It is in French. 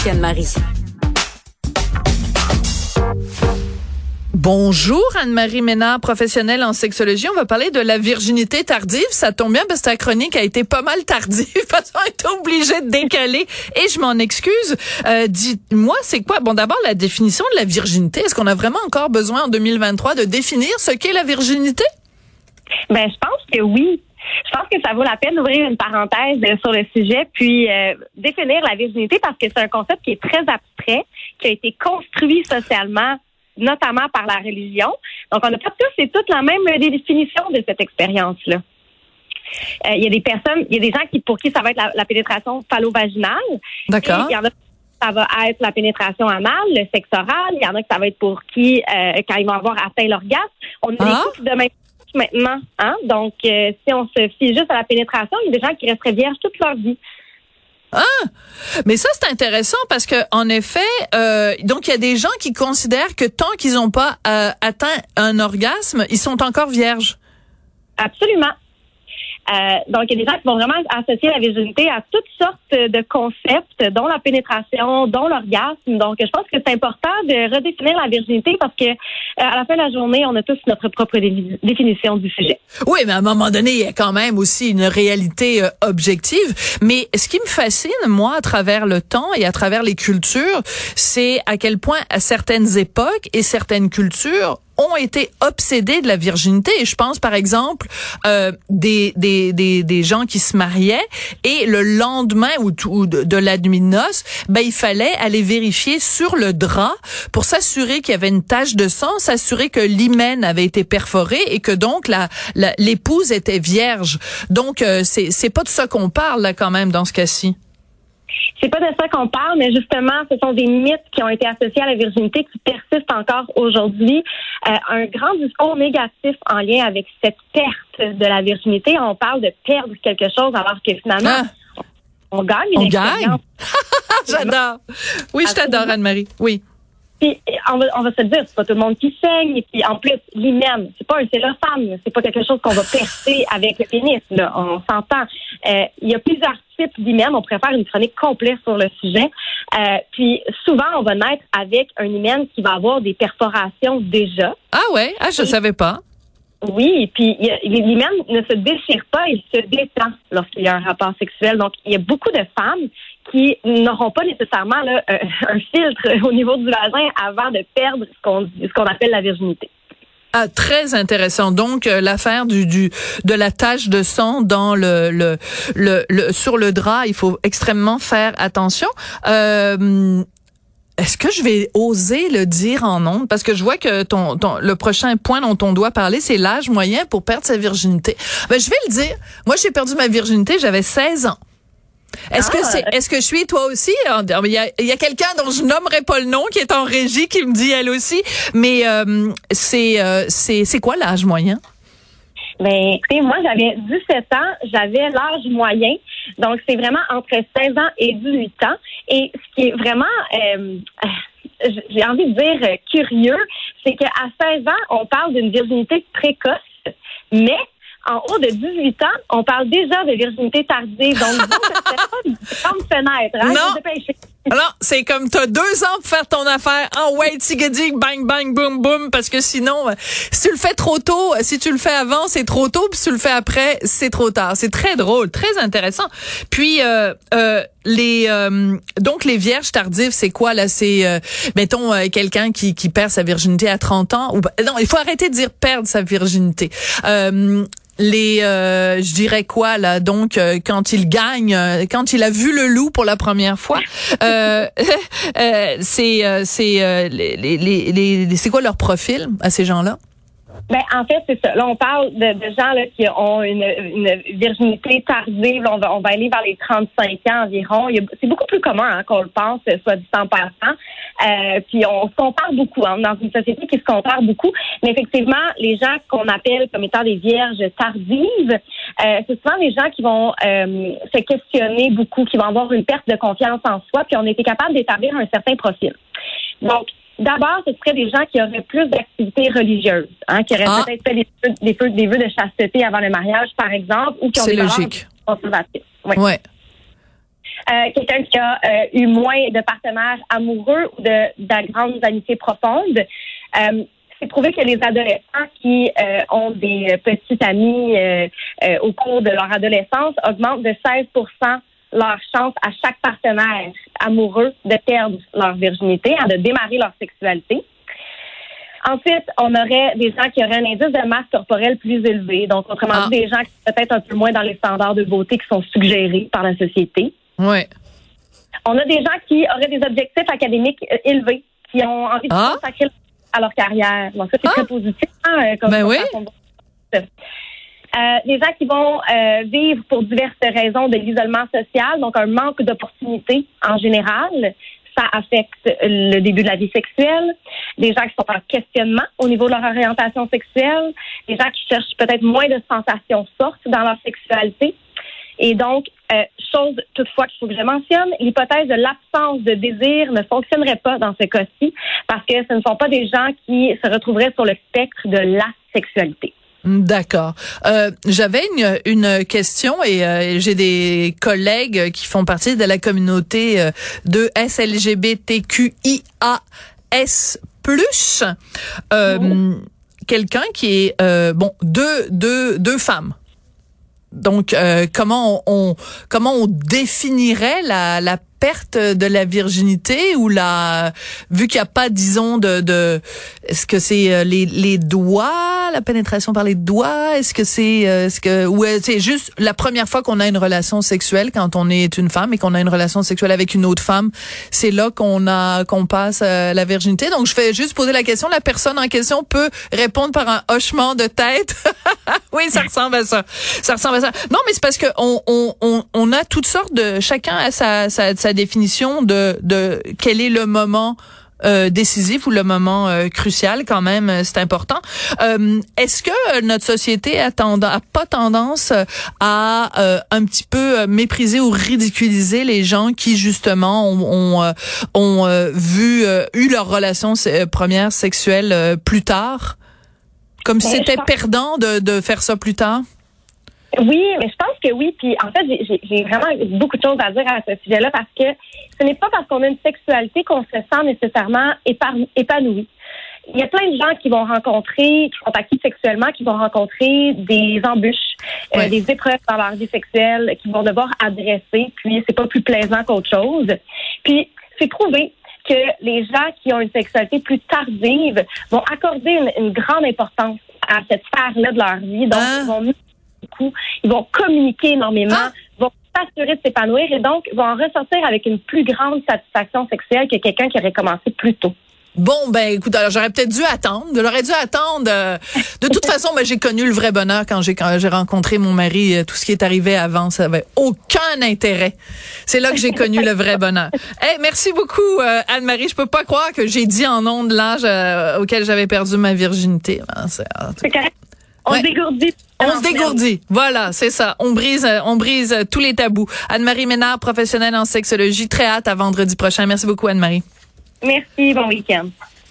avec Anne-Marie. Bonjour Anne-Marie Ménard, professionnelle en sexologie. On va parler de la virginité tardive. Ça tombe bien parce que ta chronique a été pas mal tardive parce qu'on été obligé de décaler et je m'en excuse. Euh, Dis-moi, c'est quoi? Bon, d'abord, la définition de la virginité. Est-ce qu'on a vraiment encore besoin en 2023 de définir ce qu'est la virginité? Ben, je pense que oui. Je pense que ça vaut la peine d'ouvrir une parenthèse euh, sur le sujet, puis euh, définir la virginité parce que c'est un concept qui est très abstrait, qui a été construit socialement notamment par la religion. Donc, on n'a pas tous et toutes la même définition de cette expérience-là. Euh, il y a des personnes, il y a des gens qui pour qui ça va être la, pénétration phallo-vaginale. D'accord. Il y en a ça va être la pénétration anale, le sexe oral. Il y en a que ça va être pour qui, euh, quand ils vont avoir atteint l'orgasme. On a ah. des de même maintenant. Hein? Donc, euh, si on se fie juste à la pénétration, il y a des gens qui resteraient vierges toute leur vie. Ah, mais ça c'est intéressant parce que en effet, euh, donc il y a des gens qui considèrent que tant qu'ils n'ont pas euh, atteint un orgasme, ils sont encore vierges. Absolument. Euh, donc, il y a des gens qui vont vraiment associer la virginité à toutes sortes de concepts, dont la pénétration, dont l'orgasme. Donc, je pense que c'est important de redéfinir la virginité parce que euh, à la fin de la journée, on a tous notre propre définition du sujet. Oui, mais à un moment donné, il y a quand même aussi une réalité euh, objective. Mais ce qui me fascine, moi, à travers le temps et à travers les cultures, c'est à quel point, à certaines époques et certaines cultures, ont été obsédés de la virginité. Et je pense par exemple euh, des, des, des, des gens qui se mariaient et le lendemain ou, de la nuit de noces, ben il fallait aller vérifier sur le drap pour s'assurer qu'il y avait une tache de sang, s'assurer que l'hymen avait été perforé et que donc la l'épouse était vierge. Donc euh, c'est c'est pas de ça qu'on parle là quand même dans ce cas-ci. C'est pas de ça qu'on parle, mais justement, ce sont des mythes qui ont été associés à la virginité qui persistent encore aujourd'hui. Euh, un grand discours négatif en lien avec cette perte de la virginité. On parle de perdre quelque chose alors que finalement, ah. on gagne une on Gagne? J'adore. Oui, je t'adore, Anne-Marie. Oui. Puis on va, on va se le dire, c'est pas tout le monde qui saigne. Et puis en plus, l'hymen, c'est pas un cellophane, c'est pas quelque chose qu'on va percer avec le pénis. Là, on s'entend. Euh, il y a plusieurs types d'hymen. On faire une chronique complète sur le sujet. Euh, puis souvent, on va naître avec un hymen qui va avoir des perforations déjà. Ah ouais, ah je savais pas. Oui, puis l'hymen ne se déchire pas, il se détend lorsqu'il y a un rapport sexuel. Donc, il y a beaucoup de femmes qui n'auront pas nécessairement là, euh, un filtre au niveau du vagin avant de perdre ce qu'on qu'on appelle la virginité. Ah, très intéressant. Donc euh, l'affaire du, du de la tache de sang dans le, le, le, sur le drap, il faut extrêmement faire attention. Euh, est-ce que je vais oser le dire en nom Parce que je vois que ton, ton, le prochain point dont on doit parler, c'est l'âge moyen pour perdre sa virginité. Ben, je vais le dire. Moi, j'ai perdu ma virginité, j'avais 16 ans. Est-ce que ah. c'est, est-ce que je suis toi aussi? Il y a, y a quelqu'un dont je nommerai pas le nom qui est en régie qui me dit elle aussi. Mais euh, c'est, euh, c'est, c'est quoi l'âge moyen? Ben, écoutez, moi, j'avais 17 ans, j'avais l'âge moyen. Donc, c'est vraiment entre 16 ans et 18 ans. Et ce qui est vraiment, euh, j'ai envie de dire curieux, c'est qu'à 16 ans, on parle d'une virginité précoce, mais en haut de 18 ans, on parle déjà de virginité tardive. Donc, c'est pas une grande fenêtre. Hein? Non. Alors, c'est comme t'as deux ans pour faire ton affaire. En oh, wait, tigadic, bang, bang, boom, boom. Parce que sinon, euh, si tu le fais trop tôt, si tu le fais avant, c'est trop tôt. Puis si tu le fais après, c'est trop tard. C'est très drôle, très intéressant. Puis, euh, euh, les euh, donc les vierges tardives, c'est quoi là? C'est euh, mettons quelqu'un qui, qui perd sa virginité à 30 ans ou non, il faut arrêter de dire perdre sa virginité les euh, je dirais quoi là donc euh, quand il gagne euh, quand il a vu le loup pour la première fois c'est c'est les, les, les c'est quoi leur profil à ces gens-là? Ben, en fait, c'est ça. Là, on parle de, de gens là, qui ont une, une virginité tardive. on, va, on va aller vers les 35 ans environ. C'est beaucoup plus commun hein, qu'on le pense, soit du temps passant. Euh, puis on se compare beaucoup hein, dans une société qui se compare beaucoup. Mais effectivement, les gens qu'on appelle comme étant des vierges tardives, euh, c'est souvent des gens qui vont euh, se questionner beaucoup, qui vont avoir une perte de confiance en soi, puis on était capable d'établir un certain profil. Donc, D'abord, ce serait des gens qui auraient plus d'activités religieuses, hein, qui auraient ah. peut-être fait des, vœux, des, de chasteté avant le mariage, par exemple, ou qui ont des logique. conservatrices. Ouais. Euh, quelqu'un qui a euh, eu moins de partenaires amoureux ou de, de grandes amitiés profondes. Euh, c'est prouvé que les adolescents qui ont des petits amis au cours de leur adolescence augmentent de 16 leur chance à chaque partenaire amoureux de perdre leur virginité, hein, de démarrer leur sexualité. Ensuite, on aurait des gens qui auraient un indice de masse corporelle plus élevé. Donc, autrement dit, ah. des gens qui sont peut-être un peu moins dans les standards de beauté qui sont suggérés par la société. Oui. On a des gens qui auraient des objectifs académiques euh, élevés, qui ont envie de ah. consacrer à leur carrière. Donc, ça, c'est très ah. positif. Hein, comme ben oui. Euh, des gens qui vont euh, vivre pour diverses raisons de l'isolement social, donc un manque d'opportunités en général, ça affecte le début de la vie sexuelle. Des gens qui sont en questionnement au niveau de leur orientation sexuelle. Des gens qui cherchent peut-être moins de sensations fortes dans leur sexualité. Et donc, euh, chose toutefois qu'il faut que je mentionne, l'hypothèse de l'absence de désir ne fonctionnerait pas dans ce cas-ci parce que ce ne sont pas des gens qui se retrouveraient sur le spectre de la sexualité. D'accord. Euh, J'avais une, une, question et euh, j'ai des collègues qui font partie de la communauté euh, de SLGBTQIAS+. Euh, oh. Quelqu'un qui est euh, bon deux deux deux femmes. Donc comment on, on, comment on définirait la, la perte de la virginité ou la vu qu'il n'y a pas disons de, de est-ce que c'est euh, les, les doigts la pénétration par les doigts est-ce que c'est euh, est-ce que ou c'est juste la première fois qu'on a une relation sexuelle quand on est une femme et qu'on a une relation sexuelle avec une autre femme c'est là qu'on a qu'on passe euh, la virginité. Donc je fais juste poser la question. La personne en question peut répondre par un hochement de tête. Oui ça ressemble à ça. Ça ressemble à ça. Non mais c'est parce que on, on, on, on a toutes sortes de chacun a sa, sa, sa définition de, de quel est le moment euh, décisif ou le moment euh, crucial quand même, euh, c'est important. Est-ce que notre société a, a pas tendance à un petit peu mépriser ou ridiculiser les gens qui justement ont, ont, ont vu eu leur relation première sexuelle plus tard, comme si ben, c'était perdant de, de faire ça plus tard? Oui, mais je pense que oui. Puis en fait, j'ai vraiment beaucoup de choses à dire à ce sujet-là parce que ce n'est pas parce qu'on a une sexualité qu'on se sent nécessairement épanoui. Il y a plein de gens qui vont rencontrer, qui sont acquis sexuellement, qui vont rencontrer des embûches, euh, des épreuves dans leur vie sexuelle, qui vont devoir adresser. Puis c'est pas plus plaisant qu'autre chose. Puis c'est prouvé que les gens qui ont une sexualité plus tardive vont accorder une, grande importance à cette sphère-là de leur vie. Donc, ah. ils vont ils vont communiquer énormément, ah! vont s'assurer de s'épanouir et donc vont en ressortir avec une plus grande satisfaction sexuelle que quelqu'un qui aurait commencé plus tôt. Bon, ben écoute, alors j'aurais peut-être dû attendre. J'aurais dû attendre. Euh, de toute façon, ben, j'ai connu le vrai bonheur quand j'ai quand j'ai rencontré mon mari. Euh, tout ce qui est arrivé avant, ça avait aucun intérêt. C'est là que j'ai connu le vrai bonheur. Hey, merci beaucoup, euh, Anne-Marie. Je peux pas croire que j'ai dit en de l'âge auquel j'avais perdu ma virginité. Ben, c'est On se dégourdit. On se dégourdit. Voilà, c'est ça. On brise, on brise tous les tabous. Anne-Marie Ménard, professionnelle en sexologie. Très hâte à vendredi prochain. Merci beaucoup, Anne-Marie. Merci. Bon week-end.